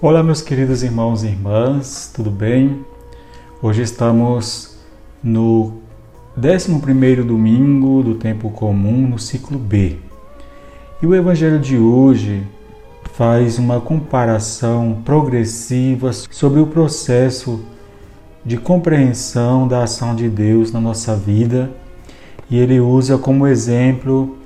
Olá, meus queridos irmãos e irmãs, tudo bem? Hoje estamos no 11 domingo do tempo comum, no ciclo B. E o evangelho de hoje faz uma comparação progressiva sobre o processo de compreensão da ação de Deus na nossa vida e ele usa como exemplo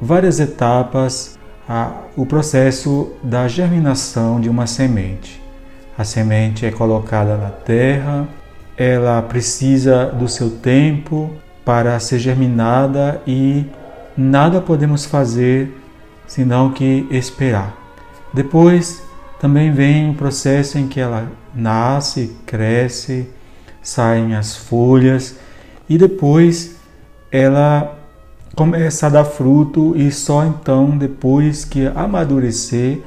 várias etapas a, o processo da germinação de uma semente. A semente é colocada na terra, ela precisa do seu tempo para ser germinada e nada podemos fazer senão que esperar. Depois também vem o processo em que ela nasce, cresce, saem as folhas e depois ela começa a dar fruto e só então depois que amadurecer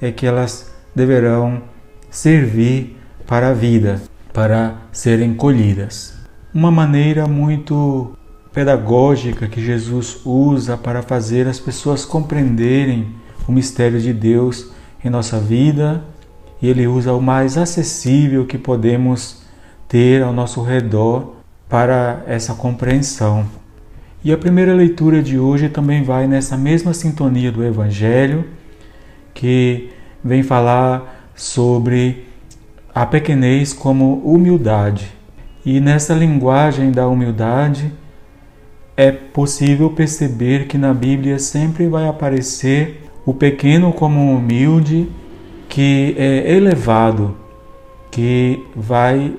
é que elas deverão servir para a vida, para serem colhidas. Uma maneira muito pedagógica que Jesus usa para fazer as pessoas compreenderem o mistério de Deus em nossa vida, e ele usa o mais acessível que podemos ter ao nosso redor para essa compreensão. E a primeira leitura de hoje também vai nessa mesma sintonia do Evangelho, que vem falar sobre a pequenez como humildade. E nessa linguagem da humildade é possível perceber que na Bíblia sempre vai aparecer o pequeno como humilde, que é elevado, que vai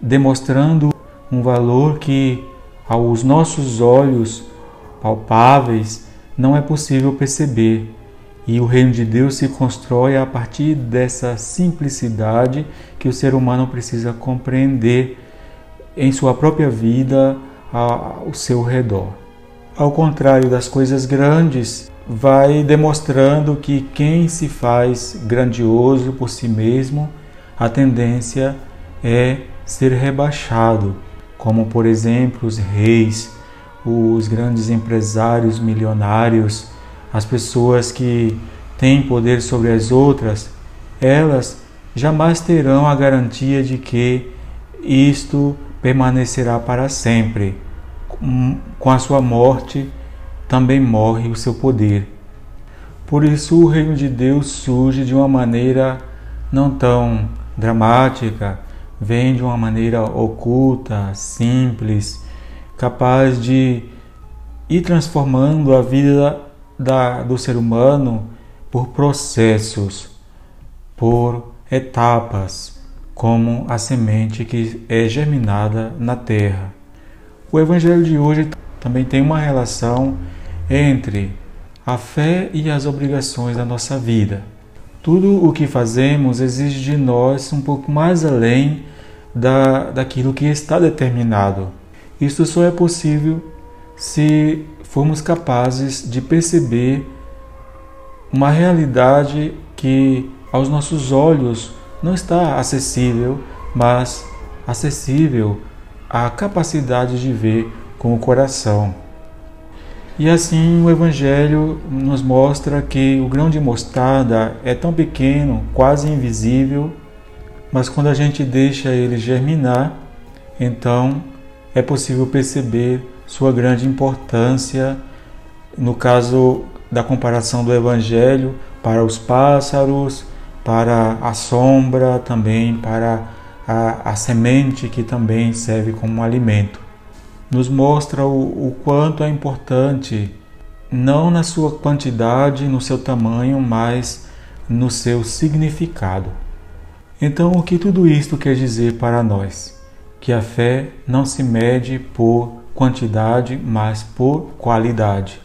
demonstrando um valor que aos nossos olhos palpáveis não é possível perceber. E o reino de Deus se constrói a partir dessa simplicidade que o ser humano precisa compreender em sua própria vida, ao seu redor. Ao contrário das coisas grandes, vai demonstrando que quem se faz grandioso por si mesmo, a tendência é ser rebaixado como por exemplo os reis, os grandes empresários milionários, as pessoas que têm poder sobre as outras, elas jamais terão a garantia de que isto permanecerá para sempre. Com a sua morte também morre o seu poder. Por isso, o reino de Deus surge de uma maneira não tão dramática, vem de uma maneira oculta, simples, capaz de ir transformando a vida da, do ser humano por processos, por etapas, como a semente que é germinada na terra. O Evangelho de hoje também tem uma relação entre a fé e as obrigações da nossa vida. Tudo o que fazemos exige de nós um pouco mais além da, daquilo que está determinado. Isso só é possível se formos capazes de perceber uma realidade que aos nossos olhos não está acessível, mas acessível à capacidade de ver com o coração. E assim o Evangelho nos mostra que o grão de mostarda é tão pequeno, quase invisível, mas quando a gente deixa ele germinar, então é possível perceber sua grande importância, no caso da comparação do Evangelho, para os pássaros, para a sombra, também para a, a semente que também serve como alimento nos mostra o, o quanto é importante, não na sua quantidade, no seu tamanho, mas no seu significado. Então, o que tudo isto quer dizer para nós? Que a fé não se mede por quantidade, mas por qualidade.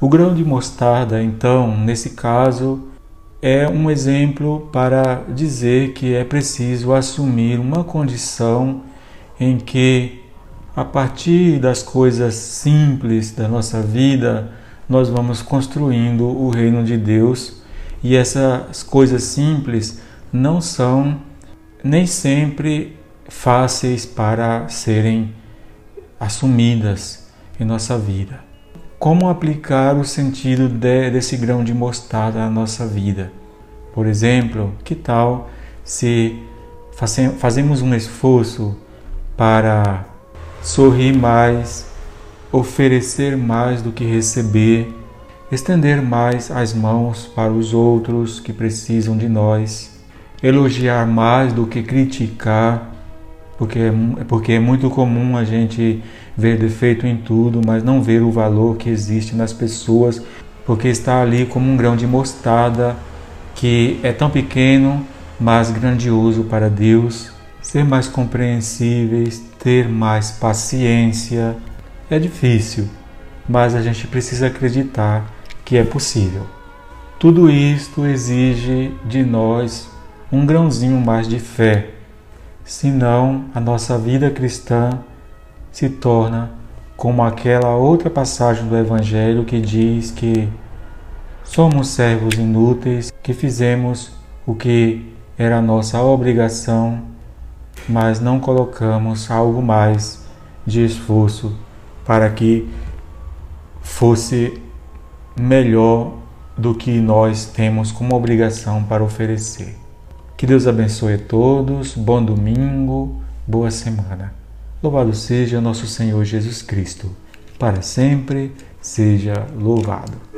O grão de mostarda, então, nesse caso, é um exemplo para dizer que é preciso assumir uma condição em que a partir das coisas simples da nossa vida, nós vamos construindo o reino de Deus e essas coisas simples não são nem sempre fáceis para serem assumidas em nossa vida. Como aplicar o sentido de, desse grão de mostarda na nossa vida? Por exemplo, que tal se fazemos um esforço para sorrir mais, oferecer mais do que receber, estender mais as mãos para os outros que precisam de nós, elogiar mais do que criticar, porque é, porque é muito comum a gente ver defeito em tudo, mas não ver o valor que existe nas pessoas, porque está ali como um grão de mostarda que é tão pequeno, mas grandioso para Deus ser mais compreensíveis, ter mais paciência. É difícil, mas a gente precisa acreditar que é possível. Tudo isto exige de nós um grãozinho mais de fé, senão a nossa vida cristã se torna como aquela outra passagem do Evangelho que diz que somos servos inúteis, que fizemos o que era nossa obrigação mas não colocamos algo mais de esforço para que fosse melhor do que nós temos como obrigação para oferecer. Que Deus abençoe a todos, bom domingo, boa semana. Louvado seja nosso Senhor Jesus Cristo, para sempre seja louvado.